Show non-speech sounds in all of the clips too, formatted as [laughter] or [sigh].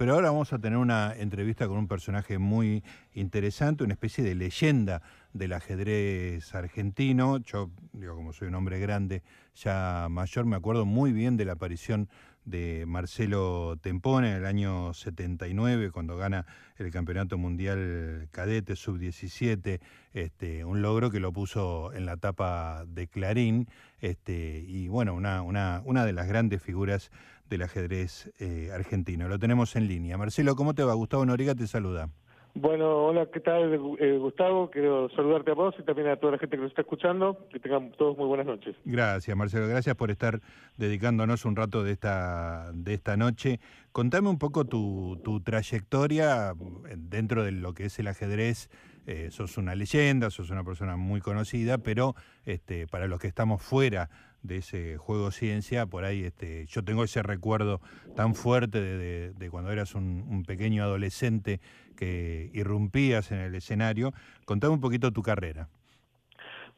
pero ahora vamos a tener una entrevista con un personaje muy interesante, una especie de leyenda del ajedrez argentino. Yo, digo, como soy un hombre grande, ya mayor, me acuerdo muy bien de la aparición de Marcelo Tempone en el año 79, cuando gana el Campeonato Mundial Cadete Sub-17, este, un logro que lo puso en la tapa de Clarín, este, y bueno, una, una, una de las grandes figuras del ajedrez eh, argentino. Lo tenemos en línea. Marcelo, ¿cómo te va? Gustavo Noriga te saluda. Bueno, hola, ¿qué tal, eh, Gustavo? Quiero saludarte a vos y también a toda la gente que nos está escuchando. Que tengan todos muy buenas noches. Gracias, Marcelo. Gracias por estar dedicándonos un rato de esta, de esta noche. Contame un poco tu, tu trayectoria dentro de lo que es el ajedrez. Eh, sos una leyenda, sos una persona muy conocida, pero este, para los que estamos fuera de ese juego ciencia, por ahí este, yo tengo ese recuerdo tan fuerte de, cuando eras un, pequeño adolescente que irrumpías en el escenario. Contame un poquito tu carrera.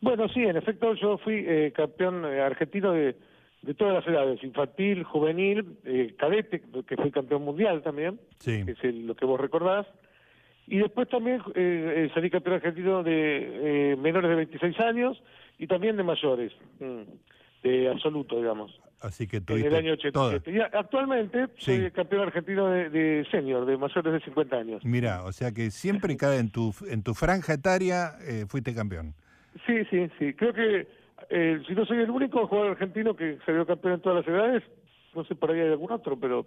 Bueno, sí, en efecto yo fui eh, campeón eh, argentino de, todas las edades, infantil, juvenil, eh, cadete, que fui campeón mundial también, que es lo que vos recordás, y después también salí campeón argentino de menores de 26 años y también de mayores. Mm de absoluto, digamos. Así que En el año 87. Y actualmente soy campeón argentino de, senior, de mayores de 50 años. Mira, o sea que siempre cada en tu en tu franja etaria eh, fuiste campeón. Sí, sí, sí. Creo que eh, si no soy el único jugador argentino que salió campeón en todas las edades, no sé por ahí hay algún otro, pero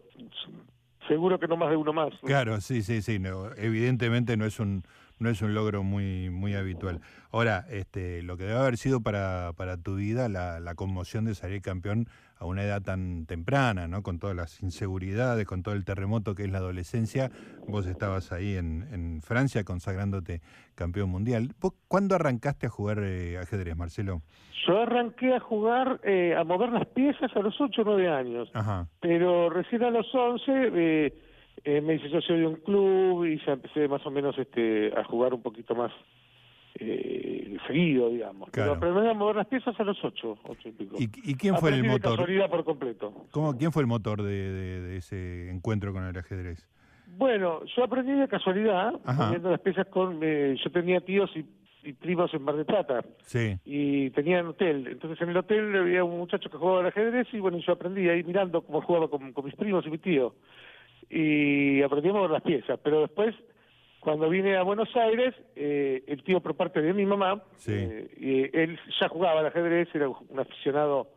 seguro que no más de uno más. Claro, sí, sí, sí. No, evidentemente no es un no es un logro muy muy habitual. Ahora, este, lo que debe haber sido para, para tu vida la, la conmoción de salir campeón a una edad tan temprana, ¿no? Con todas las inseguridades, con todo el terremoto que es la adolescencia. Vos estabas ahí en, en Francia consagrándote campeón mundial. cuándo arrancaste a jugar eh, ajedrez, Marcelo? Yo arranqué a jugar, eh, a mover las piezas a los 8 o 9 años. Ajá. Pero recién a los 11 eh, eh, me hice socio de un club y ya empecé más o menos este, a jugar un poquito más eh, seguido, digamos. Pero aprendí a mover las piezas a los ocho, ocho y pico. ¿Y, quién fue el motor? casualidad por completo. ¿Cómo, ¿Quién fue el motor de, ese encuentro con el ajedrez? Bueno, yo aprendí de casualidad, moviendo las piezas con... Eh, yo tenía tíos y, primos en Mar de Plata. Sí. Y tenían hotel. Entonces en el hotel había un muchacho que jugaba al ajedrez y bueno, yo aprendí ahí mirando cómo jugaba con, con mis primos y mi tío. Y aprendí a mover las piezas. Pero después cuando vine a Buenos Aires, eh, el tío por parte de mi mamá, eh, y él ya jugaba al ajedrez, era un aficionado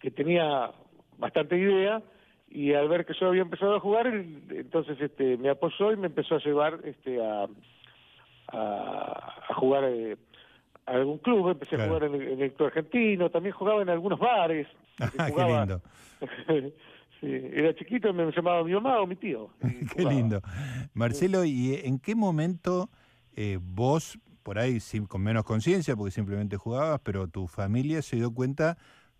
que tenía bastante idea, y al ver que yo había empezado a jugar, entonces este, me apoyó y me empezó a llevar este, a, a, jugar eh, a algún club, empecé a jugar en el, club argentino, también jugaba en algunos bares. [laughs] qué lindo. [laughs] era chiquito y me llamaba mi mamá o mi tío. [laughs] qué lindo. Marcelo, ¿y en qué momento eh, vos, por ahí con menos conciencia, porque simplemente jugabas, pero tu familia se dio cuenta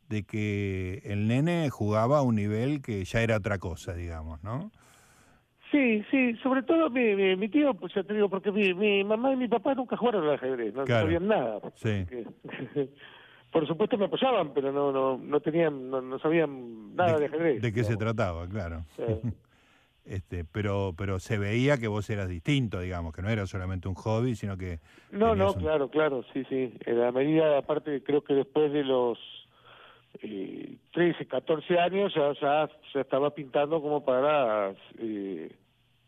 de que el nene jugaba a un nivel que ya era otra cosa, digamos, ¿no? Sí, sí, sobre todo mi, mi, tío, pues ya te digo, porque mi, mi, mamá y mi papá nunca jugaron al ajedrez, no sabían nada. Sí. [laughs] por supuesto me apoyaban, pero no no no tenían no, sabían nada de, ajedrez. De qué se trataba, claro. [laughs] este, pero pero se veía que vos eras distinto, digamos, que no era solamente un hobby, sino que No, no, claro, claro, sí, sí. En la medida aparte creo que después de los eh, 13, 14 años ya ya se estaba pintando como para eh,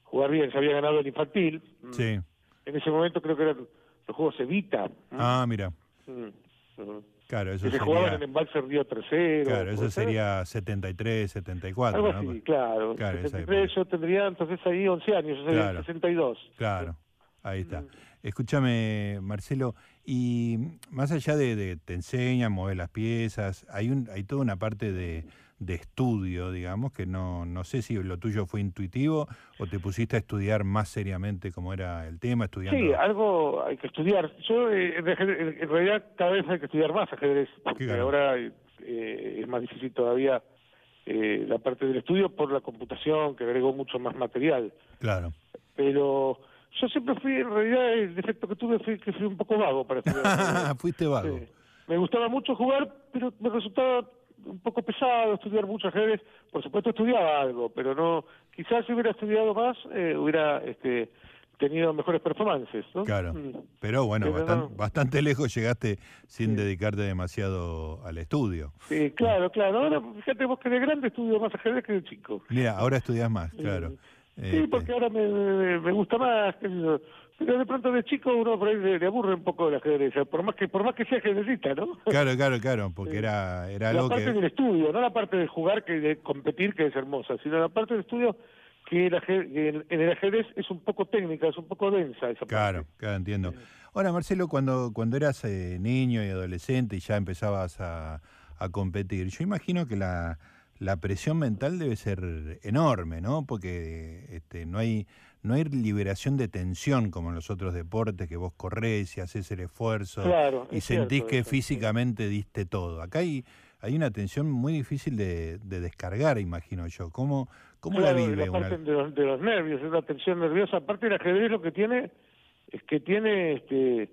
jugar bien, se había ganado el infantil. Sí. En ese momento creo que eran los juegos Evita. Ah, mira. Mm, Claro, eso que se jugaban en Embalse Río Tercero. Claro, eso sería 73, 74. Algo así, claro. claro 73 yo tendría entonces ahí 11 años, yo sería claro. 62. Claro, ahí está. Escúchame, Marcelo, y más allá de, te enseñan, mover las piezas, hay, un, hay toda una parte de, de estudio, digamos, que no, no sé si lo tuyo fue intuitivo o te pusiste a estudiar más seriamente cómo era el tema, estudiando... Sí, algo hay que estudiar. Yo, eh, en realidad, cada vez hay que estudiar más ajedrez, porque ahora eh, es más difícil todavía eh, la parte del estudio por la computación, que agregó mucho más material. Claro. Pero yo siempre fui, en realidad, el defecto que tuve fue que fui un poco vago para estudiar. [laughs] Fuiste vago. Me gustaba mucho jugar, pero me resultaba un poco pesado estudiar mucho ajedrez. Por supuesto estudiaba algo, pero no, quizás si hubiera estudiado más, eh, hubiera este, tenido mejores performances. ¿no? Claro, Mm. pero bueno, Pero bastan- no. bastante lejos llegaste sin dedicarte demasiado al estudio. Sí, claro, claro. Ahora, fíjate vos que de grande estudio más ajedrez que de chico. Mira, ahora estudias más, claro. Sí, Este, porque ahora me, me, me gusta más, qué sé yo. Pero de pronto de chico uno por ahí le, le aburre un poco el ajedrez, por más que por más que sea ajedrecista, ¿no? Claro, claro, claro, porque Sí. era, era la algo parte que... del estudio, no la parte de jugar, que de competir, que es hermosa, sino la parte del estudio que, el que en, en el ajedrez es un poco técnica, es un poco densa esa Claro, parte. claro, entiendo. Ahora, Marcelo, cuando, cuando eras eh, niño y adolescente y ya empezabas a, a competir, yo imagino que la, la presión mental debe ser enorme, ¿no? Porque este, no hay no hay liberación de tensión como en los otros deportes, que vos corres y haces el esfuerzo Claro, y es sentís cierto que eso, sí. físicamente diste todo. Acá hay, hay una tensión muy difícil de, de descargar, imagino yo. ¿Cómo, cómo Claro, la vive la una? parte de los, de los nervios, es la tensión nerviosa. Aparte, el ajedrez lo que tiene es que tiene, este,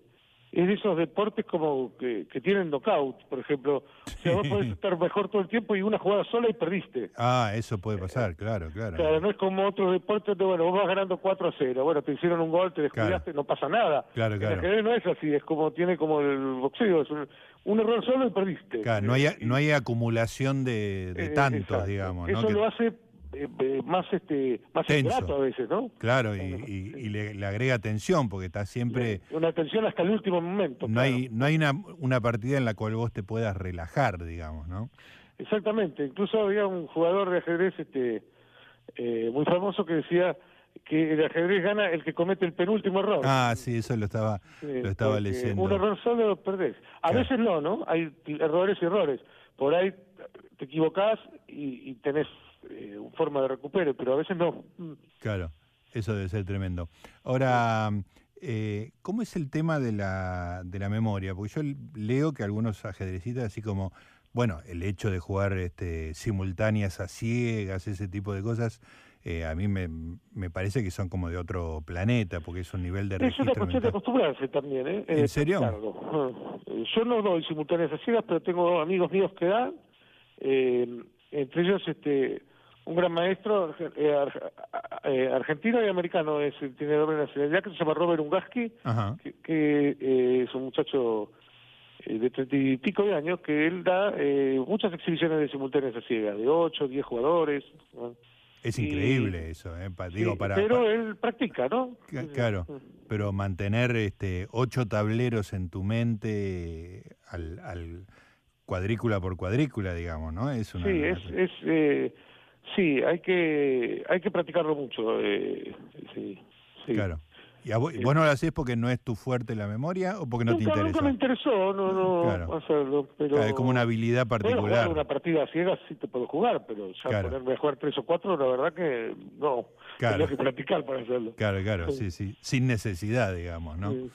es de esos deportes como que, que tienen knockout, por ejemplo. O sea, vos podés estar mejor todo el tiempo y una jugada sola y perdiste. Ah, eso puede pasar, claro, claro. Claro, no es como otros deportes de, bueno, vos vas ganando 4 a 0, bueno, te hicieron un gol, te descuidaste, no pasa nada. Claro, claro. El ajedrez no es así, es como tiene como el boxeo, es un, un error solo y perdiste. Claro, no hay, no hay acumulación de, de eh, tantos, exacto. digamos, ¿no? Eso Que- lo hace eh, eh, más este más ingrato a veces, ¿no? claro, y, y- y le, le agrega tensión, porque está siempre... Una tensión hasta el último momento. No claro. hay, no hay una, una partida en la cual vos te puedas relajar, digamos, ¿no? Exactamente. Incluso había un jugador de ajedrez este eh, muy famoso que decía que el ajedrez gana el que comete el penúltimo error. Ah, sí, eso lo estaba, Sí, lo estaba leyendo. Un error solo perdés. A Claro. veces no, ¿no? Hay errores y errores. Por ahí te equivocás y, y tenés eh, una forma de recupero, pero a veces no. Mm. Claro, eso debe ser tremendo. Ahora, eh, ¿cómo es el tema de la, de la memoria? Porque yo leo que algunos ajedrecistas, así como, bueno, el hecho de jugar este, simultáneas a ciegas, ese tipo de cosas, eh, a mí me, me parece que son como de otro planeta, porque es un nivel de Es una registro cuestión de acostumbrarse también, ¿eh? ¿En Eh, serio? claro. Eh, Yo no doy simultáneas a ciegas, pero tengo amigos míos que dan. Eh, entre ellos, este un gran maestro eh, ar- eh, argentino y americano, es, tiene doble nacionalidad, que se llama Robert Ungaski, que, que, eh, es un muchacho eh, de treinta y pico de años, que él da eh, muchas exhibiciones de simultáneas a ciegas, de ocho, diez jugadores. ¿no? Es Y- increíble eso, eh, pa- digo, Sí, para, pero él practica, ¿no? Claro, pero mantener este ocho tableros en tu mente al, al cuadrícula por cuadrícula, digamos, ¿no? Es una Sí, es, es sí, hay que hay que practicarlo mucho. Eh, sí, sí. claro. ¿Y a vos, vos no lo haces porque no es tu fuerte la memoria o porque no te nunca, interesa? nunca me interesó, no, no Claro. hacerlo, pero Claro, es como una habilidad particular. una partida ciega sí te puedo jugar, pero ya Claro. ponerme a jugar tres o cuatro, la verdad que no. Claro. Tengo que practicar para hacerlo. Claro, claro, sí, sí, sin necesidad, digamos, ¿no? Sí.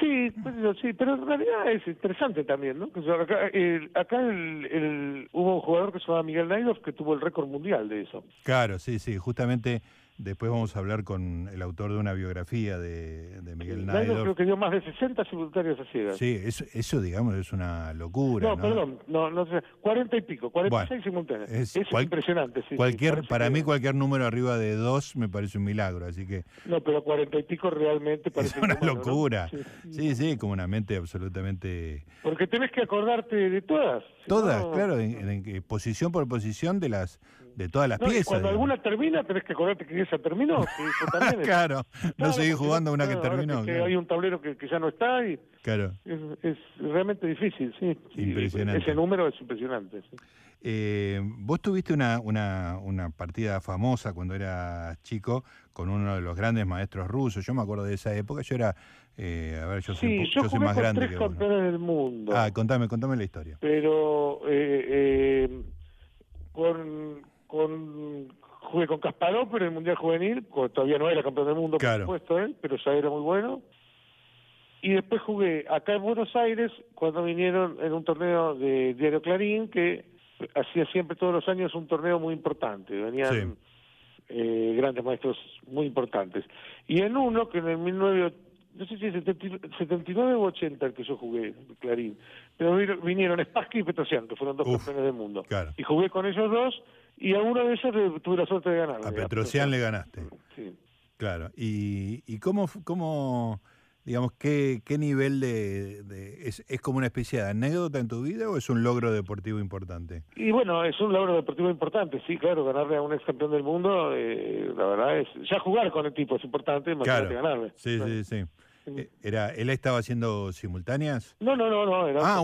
Sí, pues, sí, pero en realidad es interesante también, ¿no? Que yo acá el, acá el, hubo un jugador que se llamaba Miguel Naidov que tuvo el récord mundial de eso. Claro, sí, sí, justamente después vamos a hablar con el autor de una biografía de, de Miguel Naidov. creo que dio más de 60 simultáneas a ciegas. Sí, eso, eso, digamos, es una locura, No, ¿no? perdón, no, no sé, 40 y pico, 46 Bueno, simultáneas. es Es, cual- impresionante, sí, Cualquier, para mí cualquier número arriba de dos me parece un milagro, así que No, pero 40 y pico realmente es parece una inhumano, ¿no? locura. Sí. Sí, sí, como una mente absolutamente... Porque tenés que acordarte de todas. Todas, claro, en, en- en posición por posición de las de todas las No, piezas. cuando digamos. alguna termina, tenés que acordarte que esa terminó. [laughs] que eso también es- claro, no Claro, seguir porque jugando una que claro, terminó. que claro. hay un tablero que, que ya no está y Claro. es, es realmente difícil, sí. Impresionante. Ese número es impresionante. sí. Eh, vos tuviste una, una, una partida famosa cuando eras chico con uno de los grandes maestros rusos. Yo me acuerdo de esa época. Yo era, eh, a ver, yo soy, Sí, po- yo yo soy más con grande tres que vos. ¿no? campeones del mundo. Ah, contame, contame la historia. pero eh, eh, con, con jugué con Kasparov pero en el mundial juvenil todavía no era campeón del mundo Claro. por supuesto él pero ya era muy bueno y después jugué acá en Buenos Aires cuando vinieron en un torneo de Diario Clarín que hacía siempre todos los años un torneo muy importante venían Sí. eh, grandes maestros muy importantes y en uno que en el no sé si es 79 o 80 el que yo jugué, Clarín, pero vinieron Spassky y Petrosian, que fueron dos campeones del mundo. Y jugué con ellos dos y a uno de ellos tuve la suerte de ganar. A Petrosian le ganaste. Sí. Claro. ¿Y, y cómo, cómo digamos, qué, qué nivel de... es, ¿Es como una especie de anécdota en tu vida o es un logro deportivo importante? Y bueno, es un logro deportivo importante, sí, claro, ganarle a un ex campeón del mundo, eh, la verdad es... Ya jugar con el tipo es importante, más claro. que ganarle. Sí, sí, sí. Eh, era, ¿Él estaba haciendo simultáneas? No, no, no, no. Era ah,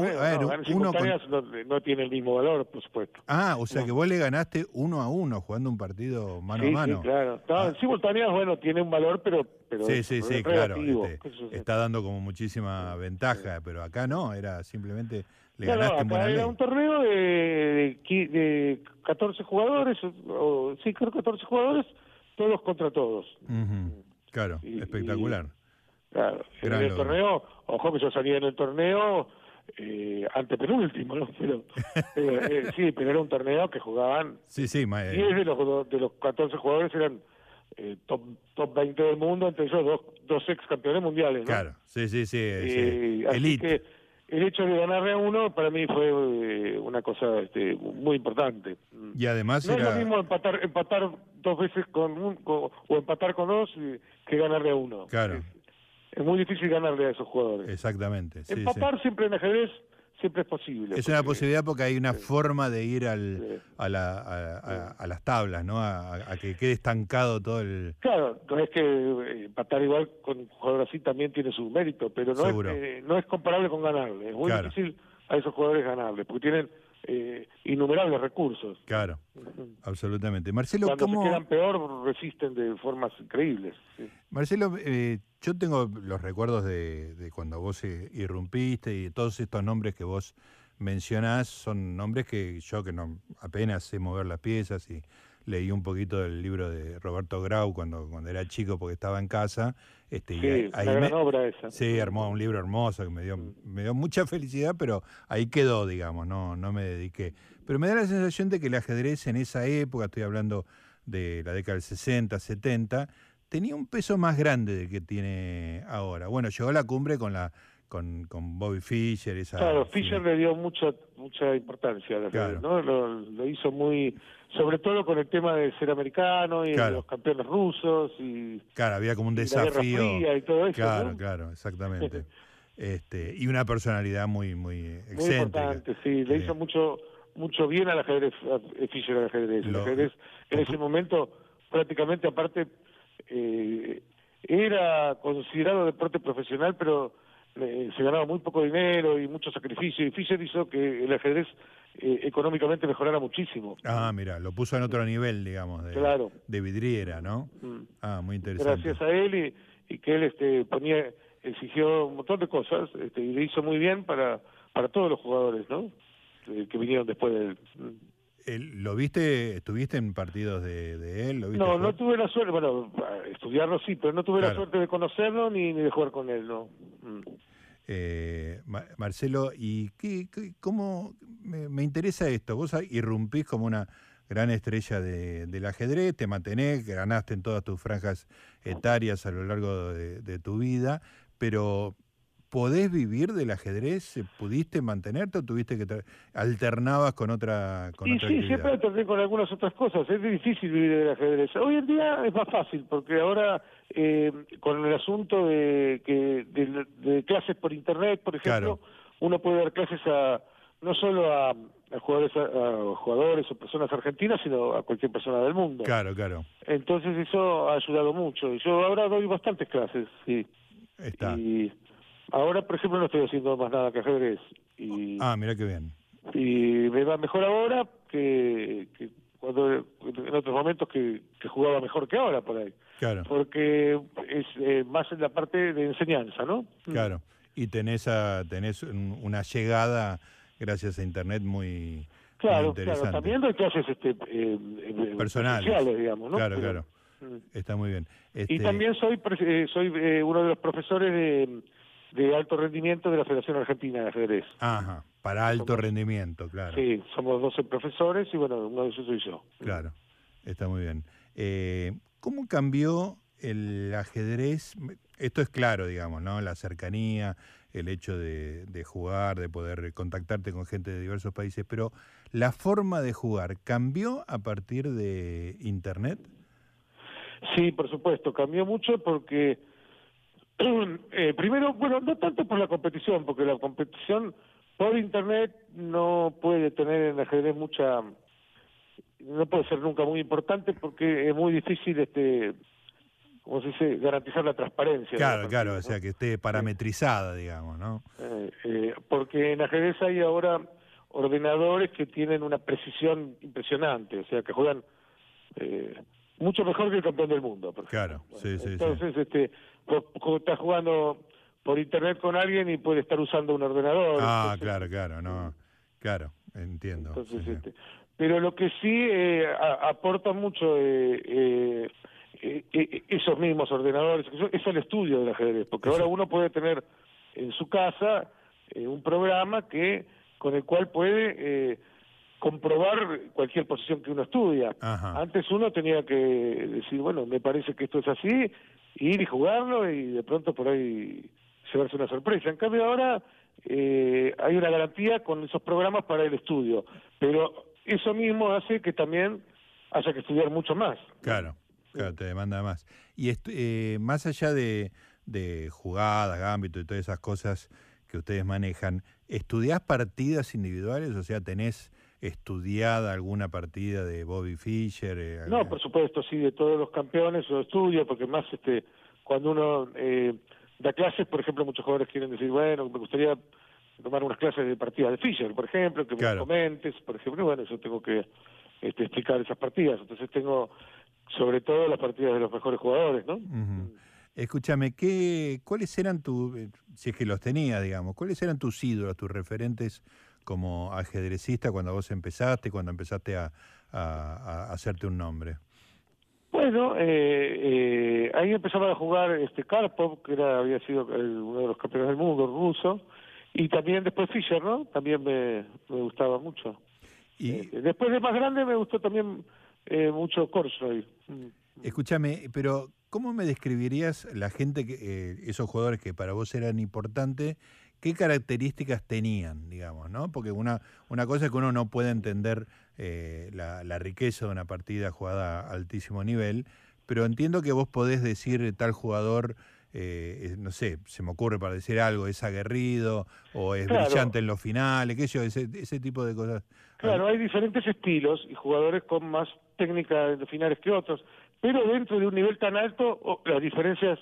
simultáneas no, tiene el mismo valor, por supuesto. Ah, o sea que vos le ganaste uno a uno jugando un partido mano a mano. Sí, claro. Ah. simultáneas, bueno, tiene un valor, pero... pero sí, sí, sí, claro. Este, está dando como muchísima ventaja, pero acá no, era simplemente... Le ganaste no, acá era un torneo de, de, 14 jugadores, o, sí, creo 14 jugadores, todos contra todos. Claro, espectacular. Claro, en el torneo, ojo que yo salía en el torneo eh, antepenúltimo, ¿no? [laughs] Pero, eh, sí, pero era un torneo que jugaban. Sí, sí, 10 de los, de los 14 jugadores eran eh, top, top 20 del mundo, entre ellos dos, dos ex campeones mundiales. ¿no? Claro, sí, sí, sí. Eh, elite. el hecho de ganarle a uno para mí fue eh, una cosa este, muy importante. Y además no era... es lo mismo empatar, empatar dos veces con un o empatar con dos que ganarle a uno. Claro es muy difícil ganarle a esos jugadores. Exactamente. Empatar siempre en ajedrez siempre es posible. Es una posibilidad porque hay una forma de ir al, a, la, a, las tablas, ¿no? A, que quede estancado todo el... Claro, no es que eh, empatar igual con un jugador así también tiene su mérito, pero no, es, eh, no es comparable con ganarle. Es muy difícil a esos jugadores ganarle, porque tienen eh, innumerables recursos. Claro, absolutamente. Marcelo, Cuando se quedan peor, resisten de formas increíbles. Marcelo, eh, yo tengo los recuerdos de, cuando vos eh, irrumpiste y todos estos nombres que vos mencionás son nombres que yo que no apenas sé mover las piezas y leí un poquito del libro de Roberto Grau cuando, cuando era chico porque estaba en casa. Este, sí, una gran obra esa. Sí, armó un libro hermoso que me dio, mm. me dio mucha felicidad, pero ahí quedó, digamos, no, no me dediqué. Pero me da la sensación de que el ajedrez en esa época, estoy hablando de la década del 60, 70, tenía un peso más grande del que tiene ahora. Bueno, llegó a la cumbre con la con, con Bobby Fischer. Esa, claro, Fischer le dio mucha mucha importancia ¿no? Lo, hizo muy, sobre todo con el tema de ser americano y de los campeones rusos y claro, había como un desafío y todo eso, claro, claro, exactamente. [laughs] este y una personalidad muy muy excéntrica. Muy importante, sí, le hizo mucho mucho bien al ajedrez, a Fischer al ajedrez. el ajedrez en ese momento prácticamente aparte eh, era considerado deporte profesional, pero eh, se ganaba muy poco dinero y mucho sacrificio, y Fischer hizo que el ajedrez eh, económicamente mejorara muchísimo. Ah, mira, lo puso en otro nivel, digamos, de, claro. de vidriera, ¿no? Mm. Ah, muy interesante. Gracias a él y, que él este, ponía, exigió un montón de cosas este, y le hizo muy bien para, para todos los jugadores, ¿no? Eh, que vinieron después de él. ¿Lo viste, estuviste en partidos de, él? no, no tuve la suerte, bueno, estudiarlo sí, pero no tuve la suerte de conocerlo ni, ni de jugar con él, ¿no? Mm. Eh, Marcelo, ¿y qué, cómo me, interesa esto? Vos irrumpís como una gran estrella de, del ajedrez, te mantenés, ganaste en todas tus franjas etarias a lo largo de, tu vida, pero ¿podés vivir del ajedrez? ¿Pudiste mantenerte o tuviste que alternabas con otra con sí, sí, siempre alterné con algunas otras cosas. Es difícil vivir del ajedrez. Hoy en día es más fácil porque ahora eh, con el asunto de, que, de, clases por internet, por ejemplo, uno puede dar clases a no solo a, jugadores a, jugadores o personas argentinas, sino a cualquier persona del mundo. Claro, claro. Entonces eso ha ayudado mucho. Y yo ahora doy bastantes clases, sí. Está. Y ahora, por ejemplo, no estoy haciendo más nada que ajedrez. Y, ah, mira qué bien. Y me va mejor ahora que, que cuando en otros momentos que, que jugaba mejor que ahora por ahí. Claro. Porque es eh, más en la parte de enseñanza, ¿no? Claro. Y tenés, a, tenés una llegada, gracias a Internet, muy, claro, interesante. Claro, también doy clases este, eh, eh personales, digamos, ¿no? Claro, claro. Mm. Está muy bien. Este... Y también soy eh, soy uno de los profesores de, de alto rendimiento de la Federación Argentina de Ajedrez. Ajá, para alto rendimiento, claro. Sí, somos 12 profesores y bueno, uno de esos soy yo. Claro, está muy bien. Eh, ¿Cómo cambió el ajedrez? Esto es claro, digamos, ¿no? La cercanía, el hecho de, de, jugar, de poder contactarte con gente de diversos países, pero la forma de jugar cambió a partir de Internet. Sí, por supuesto, cambió mucho porque [clears throat] eh, primero, bueno, no tanto por la competición, porque la competición por Internet no puede tener en ajedrez mucha, no puede ser nunca muy importante porque es muy difícil este como se dice, garantizar la transparencia. Claro, claro, o sea, que esté parametrizada, digamos, ¿no? Eh, eh, porque en ajedrez hay ahora ordenadores que tienen una precisión impresionante, o sea, que juegan eh, mucho mejor que el campeón del mundo. Por claro, sí, sí. Entonces, este, vos, estás jugando por internet con alguien y puede estar usando un ordenador. Ah, claro, claro, no, claro, entiendo. Entonces, este, pero lo que sí eh, aporta mucho eh, eh, eh, esos mismos ordenadores, es el estudio del ajedrez, porque ahora uno puede tener en su casa un programa que con el cual puede comprobar cualquier posición que uno estudia. Antes uno tenía que decir, bueno, me parece que esto es así, ir y jugarlo y de pronto por ahí llevarse una sorpresa. En cambio ahora eh, hay una garantía con esos programas para el estudio, pero eso mismo hace que también haya que estudiar mucho más. Claro, claro, te demanda más. Y eh, más allá de, de jugadas, ámbito y todas esas cosas que ustedes manejan, ¿estudiás partidas individuales? O sea, ¿tenés estudiada alguna partida de Bobby Fischer? Eh, no, por supuesto, sí, de todos los campeones lo estudio, porque más este cuando uno eh, da clases, por ejemplo, muchos jugadores quieren decir, bueno, me gustaría tomar unas clases de partidas de Fischer, por ejemplo, que me comentes, por ejemplo, bueno, yo tengo que este, explicar esas partidas, entonces tengo sobre todo las partidas de los mejores jugadores, ¿no? Escúchame, ¿qué, ¿cuáles eran tus, eh, si es que los tenías, digamos, cuáles eran tus ídolos, tus referentes como ajedrecista cuando vos empezaste, cuando empezaste a, hacerte un nombre? Bueno, eh, eh, ahí empezaba a jugar este Karpov, que era, había sido uno de los campeones del mundo ruso, y también después Fischer, ¿no? También me, gustaba mucho. Y eh, después de más grande me gustó también mucho Korsroy. Escúchame, pero ¿cómo me describirías la gente, que, esos jugadores que para vos eran importantes, qué características tenían, digamos, ¿no? Porque una, una cosa es que uno no puede entender eh, la, la, riqueza de una partida jugada a altísimo nivel, pero entiendo que vos podés decir tal jugador, eh, no sé, se me ocurre para decir algo, es aguerrido o es brillante en los finales, qué sé yo, ese, ese tipo de cosas. Claro, hay diferentes estilos y jugadores con más técnica en los finales que otros, pero dentro de un nivel tan alto las diferencias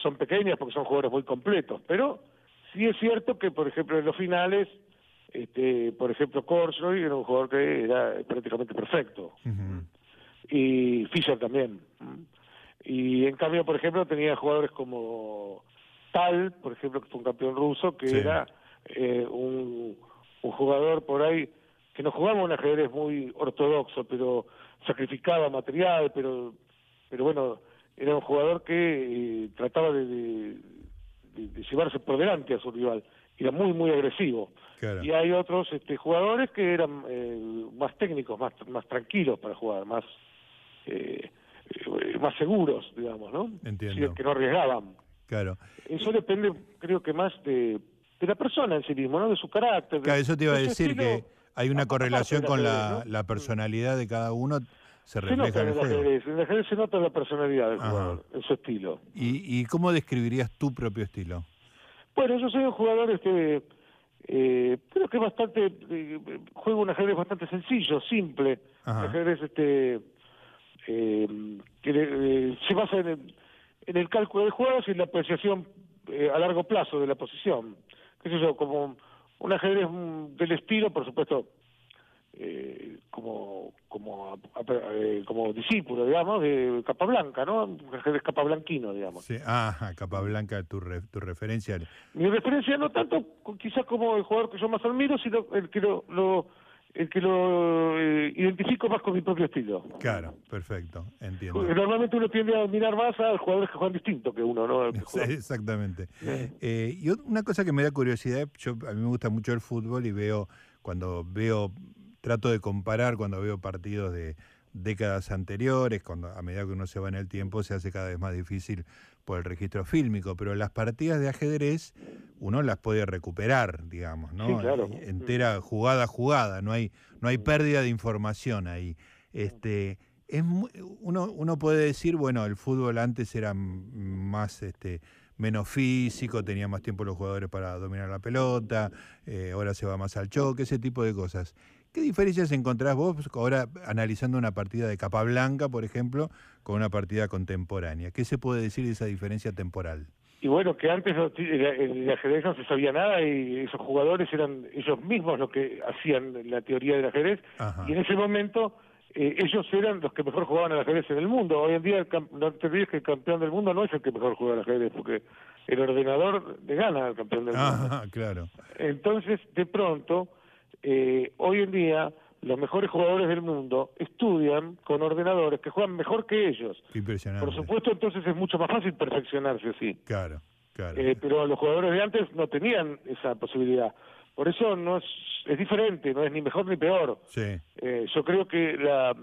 son pequeñas porque son jugadores muy completos, pero Sí es cierto que, por ejemplo, en los finales, este, por ejemplo, Korsroy era un jugador que era prácticamente perfecto. Y Fischer también. Y en cambio, por ejemplo, tenía jugadores como Tal, por ejemplo, que fue un campeón ruso, que era eh, un, un jugador por ahí que no jugaba un ajedrez muy ortodoxo, pero sacrificaba material, pero pero bueno, era un jugador que eh, trataba de, de, llevarse por delante a su rival. Era muy, muy agresivo. Y hay otros este, jugadores que eran eh, más técnicos, más, más tranquilos para jugar, más, eh, más seguros, digamos, ¿no? Entiendo. que no arriesgaban. Claro. Eso depende, creo que más de, de la persona en sí mismo, ¿no? De su carácter. Claro, eso te iba a decir que hay una correlación con la, la personalidad de cada uno se refleja en el juego. En el se nota la personalidad del jugador, en su estilo. ¿Y, ¿Y cómo describirías tu propio estilo? Bueno, yo soy un jugador este eh, creo que bastante eh, juego un ajedrez bastante sencillo, simple, un ajedrez este eh, que eh, se basa en el, en el cálculo de jugadas y en la apreciación a largo plazo de la posición. ¿Qué sé yo? Como un ajedrez mm, del estilo, por supuesto, eh, como como eh, como discípulo digamos de Capablanca no de Capablanquino digamos sí ah Capablanca tu tu referencia mi referencia no tanto quizás como el jugador que yo más admiro sino el que lo, lo el que lo eh, identifico más con mi propio estilo. Claro, perfecto, entiendo. normalmente uno tiende a admirar más a jugadores que juegan distinto que uno, ¿no? [laughs] exactamente. Eh, y una cosa que me da curiosidad, yo a mí me gusta mucho el fútbol y veo, cuando veo trato de comparar cuando veo partidos de, décadas anteriores, cuando a medida que uno se va en el tiempo se hace cada vez más difícil por el registro fílmico, pero las partidas de ajedrez uno las puede recuperar, digamos, ¿no? Entera jugada a jugada, no hay, no hay pérdida de información ahí. Este, es uno, uno puede decir, bueno, el fútbol antes era más este, menos físico, tenía más tiempo los jugadores para dominar la pelota, eh, ahora se va más al choque, ese tipo de cosas. ¿Qué diferencias encontrás vos ahora analizando una partida de capa blanca, por ejemplo, con una partida contemporánea? ¿Qué se puede decir de esa diferencia temporal? Y bueno, que antes en el ajedrez no se sabía nada y esos jugadores eran ellos mismos los que hacían la teoría del ajedrez y en ese momento eh, ellos eran los que mejor jugaban al ajedrez en el mundo. Hoy en día no te olvides que el campeón del mundo no es el que mejor juega al ajedrez porque el ordenador le gana al campeón del mundo. [laughs] claro. Entonces, de pronto eh, hoy en día los mejores jugadores del mundo estudian con ordenadores que juegan mejor que ellos. Impresionante. Por supuesto, entonces es mucho más fácil perfeccionarse así. Claro, claro. Eh, pero los jugadores de antes no tenían esa posibilidad. Por eso no es, es diferente, no es ni mejor ni peor. Sí. Eh, yo creo que la,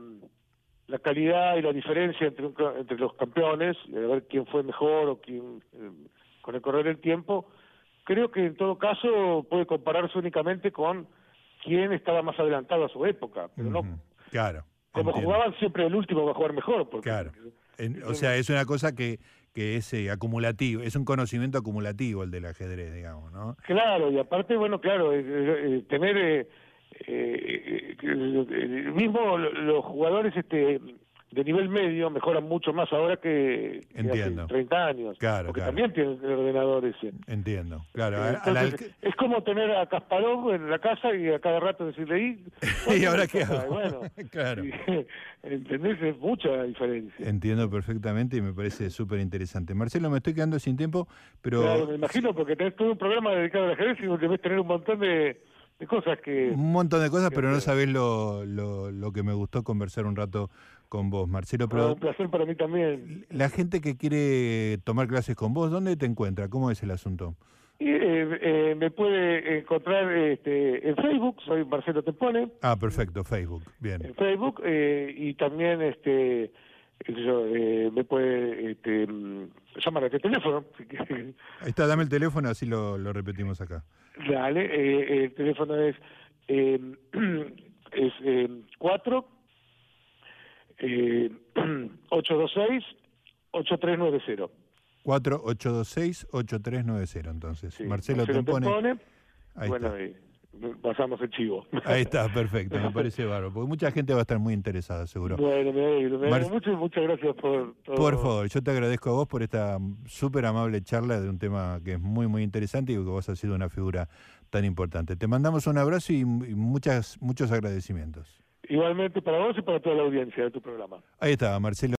la calidad y la diferencia entre, entre los campeones, de ver quién fue mejor o quién, eh, con el correr del tiempo, creo que en todo caso puede compararse únicamente con quién estaba más adelantado a su época, pero no. Claro. Como jugaban siempre el último va a jugar mejor. Porque, claro. o sea, es una cosa que, que es eh, acumulativo, es un conocimiento acumulativo el del ajedrez, digamos, ¿no? Claro, y aparte, bueno, claro, tener eh, mismo los jugadores este de nivel medio mejoran mucho más ahora que, hace 30 años. Claro, porque también tienen el ordenador ese. Entiendo, claro. Es como tener a Kasparov en la casa y a cada rato decirle, ¿y, [laughs] ¿Y ahora qué hago? [laughs] Bueno, claro. [laughs] ¿Entendés? Es mucha diferencia. Entiendo perfectamente y me parece súper interesante. Marcelo, me estoy quedando sin tiempo, pero... Claro, me imagino, porque tenés todo un programa dedicado al ajedrez y debes tener un montón de de cosas que... Un montón de cosas, pero no sabés lo, lo, lo, que me gustó conversar un rato con vos, Marcelo. Pero un placer para mí también. La gente que quiere tomar clases con vos, ¿dónde te encuentra? ¿Cómo es el asunto? Eh, eh, me puede encontrar este, en Facebook, soy Marcelo Tempone. Ah, perfecto, Facebook, bien. En Facebook eh, y también este me puede este, llamar a este teléfono. Ahí está, dame el teléfono, así lo, lo repetimos acá. Dale, el teléfono es, [clears throat] es 4 eh, [clears throat] 826-8390. 4826-8390, entonces. Marcelo, Marcelo Tempone. Ahí bueno, está. pasamos el chivo. [laughs] Ahí está, perfecto, me parece bárbaro, porque mucha gente va a estar muy interesada, seguro. Bueno, me alegro, me mucho muchas gracias por todo. Por favor, yo te agradezco a vos por esta súper amable charla de un tema que es muy, muy interesante y que vos has sido una figura tan importante. Te mandamos un abrazo y muchas, muchos agradecimientos. Igualmente para vos y para toda la audiencia de tu programa. Ahí está, Marcelo.